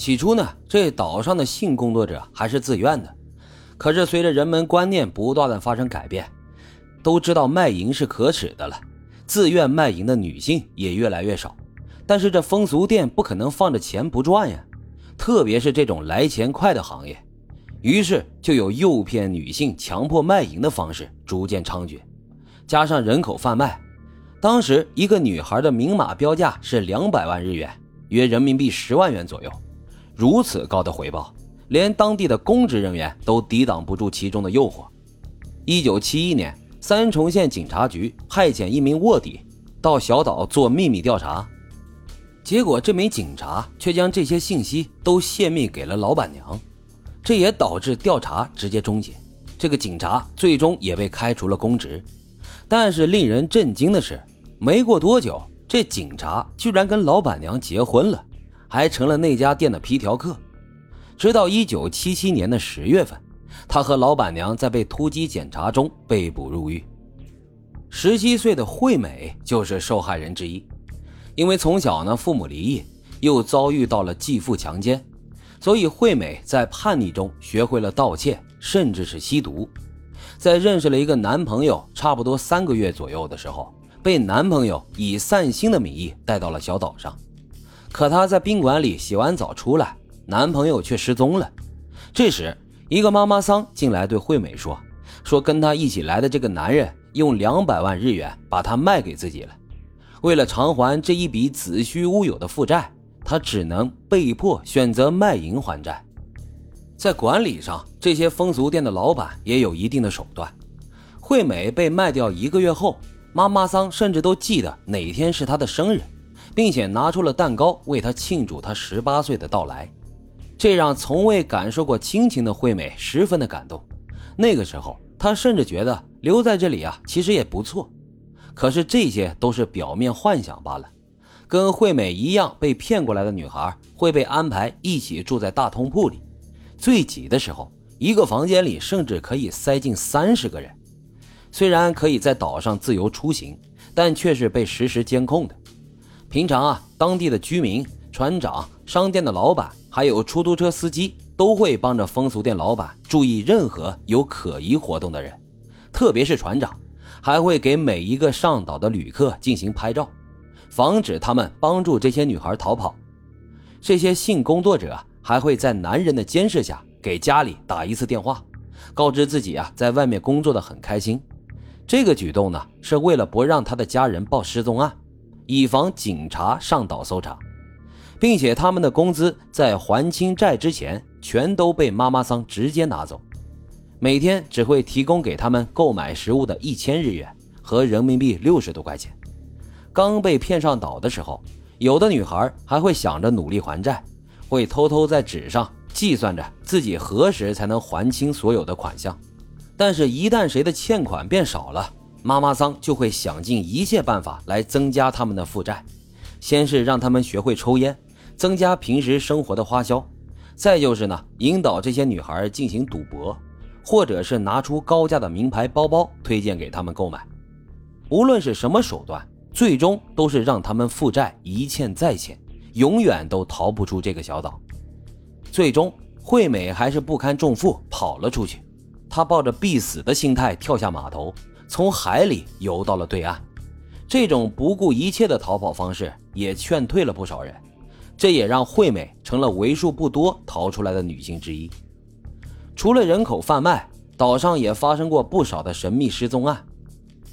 起初呢，这岛上的性工作者还是自愿的，可是随着人们观念不断的发生改变，都知道卖淫是可耻的了，自愿卖淫的女性也越来越少。但是这风俗店不可能放着钱不赚呀，特别是这种来钱快的行业，于是就有诱骗女性、强迫卖淫的方式逐渐猖獗，加上人口贩卖，当时一个女孩的明码标价是两百万日元，约人民币十万元左右。如此高的回报，连当地的公职人员都抵挡不住其中的诱惑。一九七一年，三重县警察局派遣一名卧底到小岛做秘密调查，结果这名警察却将这些信息都泄密给了老板娘，这也导致调查直接终结。这个警察最终也被开除了公职。但是令人震惊的是，没过多久，这警察居然跟老板娘结婚了。还成了那家店的皮条客，直到一九七七年的十月份，他和老板娘在被突击检查中被捕入狱。十七岁的惠美就是受害人之一，因为从小呢父母离异，又遭遇到了继父强奸，所以惠美在叛逆中学会了盗窃，甚至是吸毒。在认识了一个男朋友差不多三个月左右的时候，被男朋友以散心的名义带到了小岛上。可她在宾馆里洗完澡出来，男朋友却失踪了。这时，一个妈妈桑进来对惠美说：“说跟她一起来的这个男人用两百万日元把她卖给自己了。为了偿还这一笔子虚乌有的负债，她只能被迫选择卖淫还债。在管理上，这些风俗店的老板也有一定的手段。惠美被卖掉一个月后，妈妈桑甚至都记得哪天是她的生日。”并且拿出了蛋糕为他庆祝他十八岁的到来，这让从未感受过亲情的惠美十分的感动。那个时候，她甚至觉得留在这里啊，其实也不错。可是这些都是表面幻想罢了。跟惠美一样被骗过来的女孩会被安排一起住在大通铺里，最挤的时候，一个房间里甚至可以塞进三十个人。虽然可以在岛上自由出行，但却是被实时监控的。平常啊，当地的居民、船长、商店的老板，还有出租车司机，都会帮着风俗店老板注意任何有可疑活动的人，特别是船长，还会给每一个上岛的旅客进行拍照，防止他们帮助这些女孩逃跑。这些性工作者还会在男人的监视下给家里打一次电话，告知自己啊在外面工作的很开心。这个举动呢，是为了不让他的家人报失踪案。以防警察上岛搜查，并且他们的工资在还清债之前全都被妈妈桑直接拿走，每天只会提供给他们购买食物的一千日元和人民币六十多块钱。刚被骗上岛的时候，有的女孩还会想着努力还债，会偷偷在纸上计算着自己何时才能还清所有的款项。但是，一旦谁的欠款变少了，妈妈桑就会想尽一切办法来增加他们的负债，先是让他们学会抽烟，增加平时生活的花销，再就是呢，引导这些女孩进行赌博，或者是拿出高价的名牌包包推荐给他们购买。无论是什么手段，最终都是让他们负债一欠再欠，永远都逃不出这个小岛。最终，惠美还是不堪重负跑了出去，她抱着必死的心态跳下码头。从海里游到了对岸，这种不顾一切的逃跑方式也劝退了不少人，这也让惠美成了为数不多逃出来的女性之一。除了人口贩卖，岛上也发生过不少的神秘失踪案。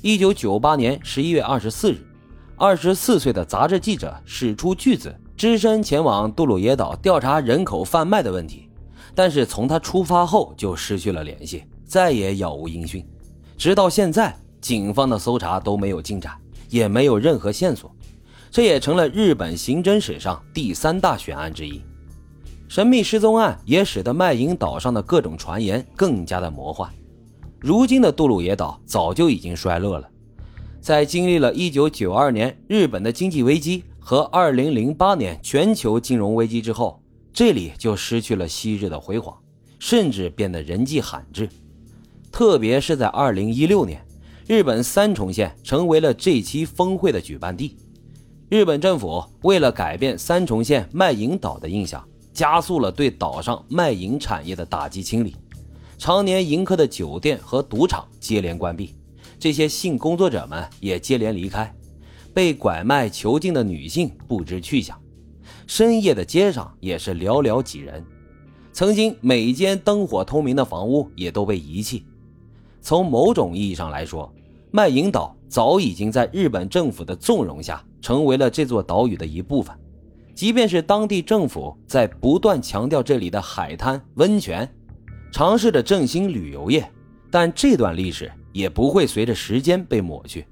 一九九八年十一月二十四日，二十四岁的杂志记者使出巨子只身前往杜鲁耶岛调查人口贩卖的问题，但是从他出发后就失去了联系，再也杳无音讯。直到现在，警方的搜查都没有进展，也没有任何线索，这也成了日本刑侦史上第三大悬案之一。神秘失踪案也使得卖淫岛上的各种传言更加的魔幻。如今的杜鲁野岛早就已经衰落了，在经历了一九九二年日本的经济危机和二零零八年全球金融危机之后，这里就失去了昔日的辉煌，甚至变得人迹罕至。特别是在二零一六年，日本三重县成为了这期峰会的举办地。日本政府为了改变三重县卖淫岛的印象，加速了对岛上卖淫产业的打击清理。常年迎客的酒店和赌场接连关闭，这些性工作者们也接连离开，被拐卖囚禁的女性不知去向。深夜的街上也是寥寥几人，曾经每间灯火通明的房屋也都被遗弃。从某种意义上来说，卖淫岛早已经在日本政府的纵容下，成为了这座岛屿的一部分。即便是当地政府在不断强调这里的海滩、温泉。尝试着振兴旅游业，但这段历史也不会随着时间被抹去。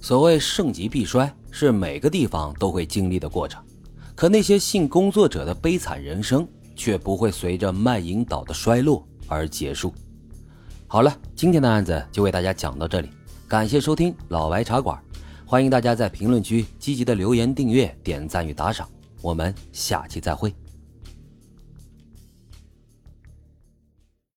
所谓盛极必衰，是每个地方都会经历的过程。可那些性工作者的悲惨人生，却不会随着卖淫岛的衰落而结束。好了，今天的案子就为大家讲到这里，感谢收听老白茶馆，欢迎大家在评论区积极的留言、订阅、点赞与打赏，我们下期再会。